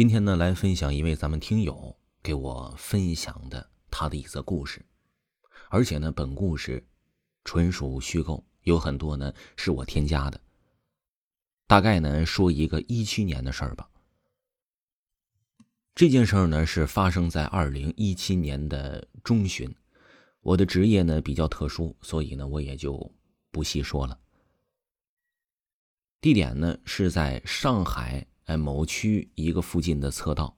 今天呢，来分享一位咱们听友给我分享的他的一则故事，而且呢，本故事纯属虚构，有很多呢是我添加的。大概呢，说一个一七年的事儿吧。这件事儿呢是发生在二零一七年的中旬，我的职业呢比较特殊，所以呢我也就不细说了。地点呢是在上海哎某区一个附近的侧道，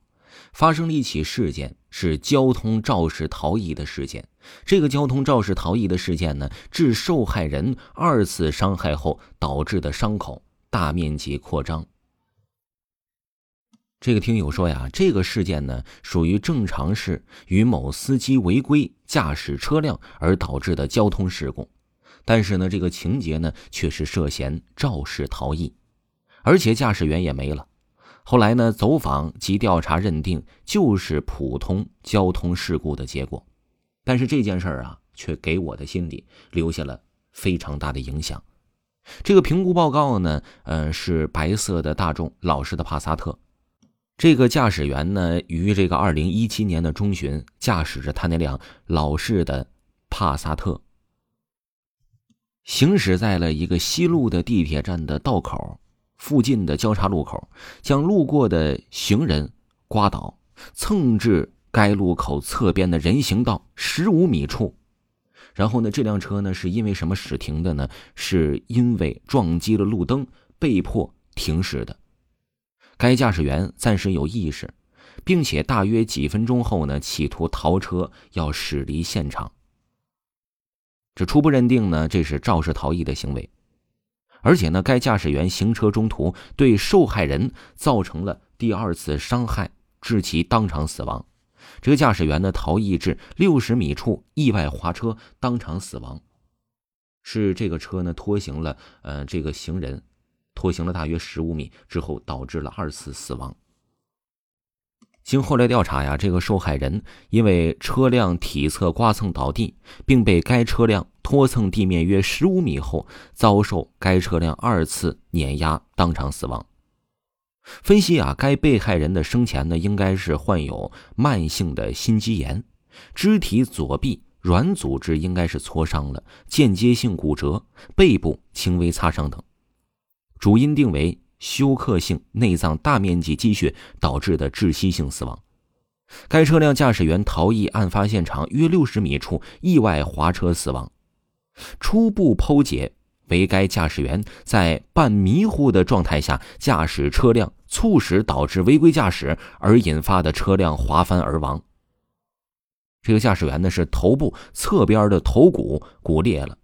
发生了一起事件，是交通肇事逃逸的事件。这个交通肇事逃逸的事件呢，致受害人二次伤害后导致的伤口大面积扩张。这个听友说呀，这个事件呢属于正常是与某司机违规驾驶车辆而导致的交通事故，但是呢，这个情节呢却是涉嫌肇事逃逸，而且驾驶员也没了。后来呢，走访及调查认定就是普通交通事故的结果，但是这件事儿啊，却给我的心里留下了非常大的影响。这个评估报告呢，呃，是白色的大众老式的帕萨特。这个驾驶员呢，于这个二零一七年的中旬，驾驶着他那辆老式的帕萨特，行驶在了一个西路的地铁站的道口附近的交叉路口，将路过的行人刮倒，蹭至该路口侧边的人行道十五米处。然后呢，这辆车呢是因为什么驶停的呢？是因为撞击了路灯，被迫停驶的。该驾驶员暂时有意识，并且大约几分钟后呢，企图逃车，要驶离现场。这初步认定呢，这是肇事逃逸的行为，而且呢，该驾驶员行车中途对受害人造成了第二次伤害，致其当场死亡。这个驾驶员呢，逃逸至六十米处，意外滑车，当场死亡。是这个车呢，拖行了呃这个行人。拖行了大约十五米之后，导致了二次死亡。经后来调查呀，这个受害人因为车辆体侧刮蹭倒地，并被该车辆拖蹭地面约十五米后，遭受该车辆二次碾压，当场死亡。分析啊，该被害人的生前呢，应该是患有慢性的心肌炎，肢体左臂软组织应该是挫伤了，间接性骨折，背部轻微擦伤等。主因定为休克性内脏大面积积血导致的窒息性死亡。该车辆驾驶员逃逸案发现场约六十米处意外滑车死亡。初步剖解为该驾驶员在半迷糊的状态下驾驶车辆，促使导致违规驾驶而引发的车辆滑翻而亡。这个驾驶员呢是头部侧边的头骨骨裂了。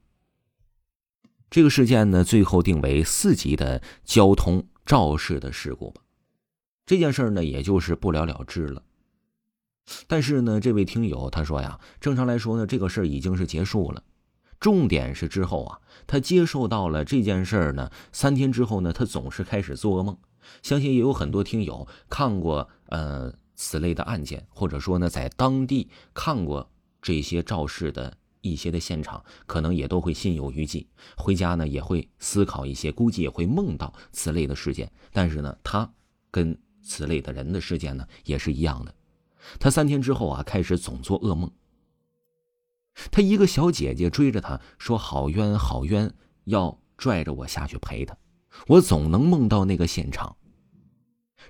这个事件呢，最后定为四级的交通肇事的事故吧。这件事呢，也就是不了了之了。但是呢，这位听友他说呀，正常来说呢，这个事已经是结束了。重点是之后啊，他接受到了这件事儿呢，三天之后呢，他总是开始做噩梦。相信也有很多听友看过呃此类的案件，或者说呢，在当地看过这些肇事的。一些的现场可能也都会心有余悸，回家呢也会思考一些，估计也会梦到此类的事件。但是呢，他跟此类的人的事件呢也是一样的。他三天之后啊，开始总做噩梦。他一个小姐姐追着他说：“好冤好冤，要拽着我下去陪他。”我总能梦到那个现场，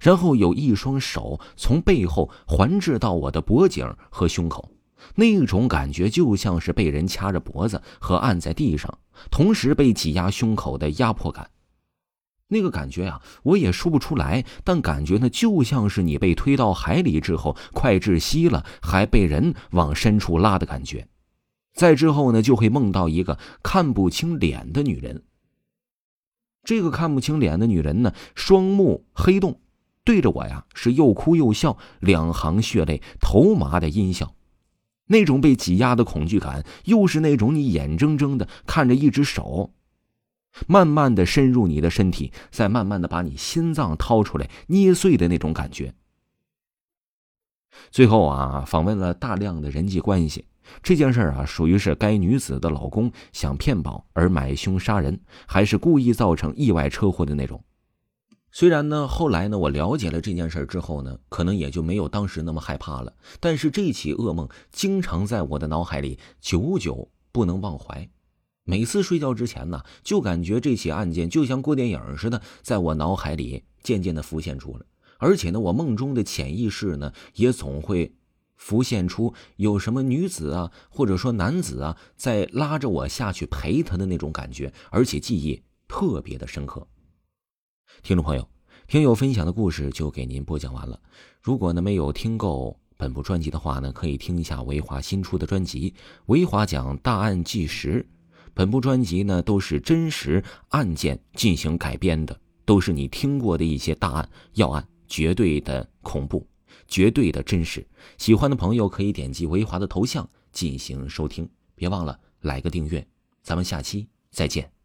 然后有一双手从背后环制到我的脖颈和胸口。那种感觉就像是被人掐着脖子和按在地上，同时被挤压胸口的压迫感。那个感觉呀，我也说不出来，但感觉呢，就像是你被推到海里之后快窒息了，还被人往深处拉的感觉。再之后呢，就会梦到一个看不清脸的女人。这个看不清脸的女人呢，双目黑洞，对着我呀是又哭又笑，两行血泪，头麻的阴笑。那种被挤压的恐惧感，又是那种你眼睁睁的看着一只手，慢慢的深入你的身体，再慢慢的把你心脏掏出来捏碎的那种感觉。最后啊，访问了大量的人际关系，这件事啊，属于是该女子的老公想骗保而买凶杀人，还是故意造成意外车祸的那种？虽然呢，后来呢，我了解了这件事之后呢，可能也就没有当时那么害怕了。但是这起噩梦经常在我的脑海里久久不能忘怀。每次睡觉之前呢，就感觉这起案件就像过电影似的，在我脑海里渐渐的浮现出来。而且呢，我梦中的潜意识呢，也总会浮现出有什么女子啊，或者说男子啊，在拉着我下去陪他的那种感觉，而且记忆特别的深刻。听众朋友，听友分享的故事就给您播讲完了。如果呢没有听够本部专辑的话呢，可以听一下维华新出的专辑《维华讲大案纪实》。本部专辑呢都是真实案件进行改编的，都是你听过的一些大案要案。绝对的恐怖，绝对的真实。喜欢的朋友可以点击维华的头像进行收听，别忘了来个订阅。咱们下期再见。